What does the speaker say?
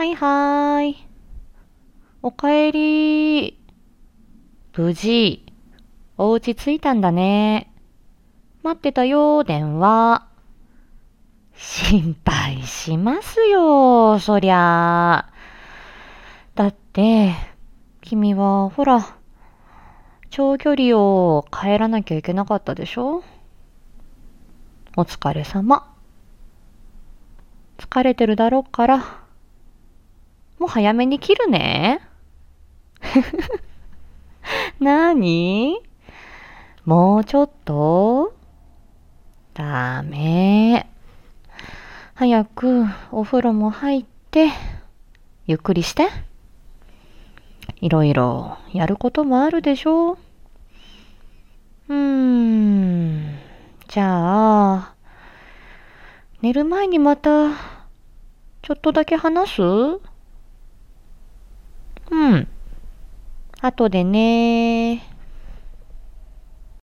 はいはーい。おかえり。無事、お家着いたんだね。待ってたよ、電話。心配しますよ、そりゃ。だって、君は、ほら、長距離を帰らなきゃいけなかったでしょ？お疲れ様。疲れてるだろうから、もう早めに切るね。なにもうちょっと？ダメ。早くお風呂も入って、ゆっくりして。いろいろやることもあるでしょうーん。じゃあ、寝る前にまた、ちょっとだけ話すうん。後でね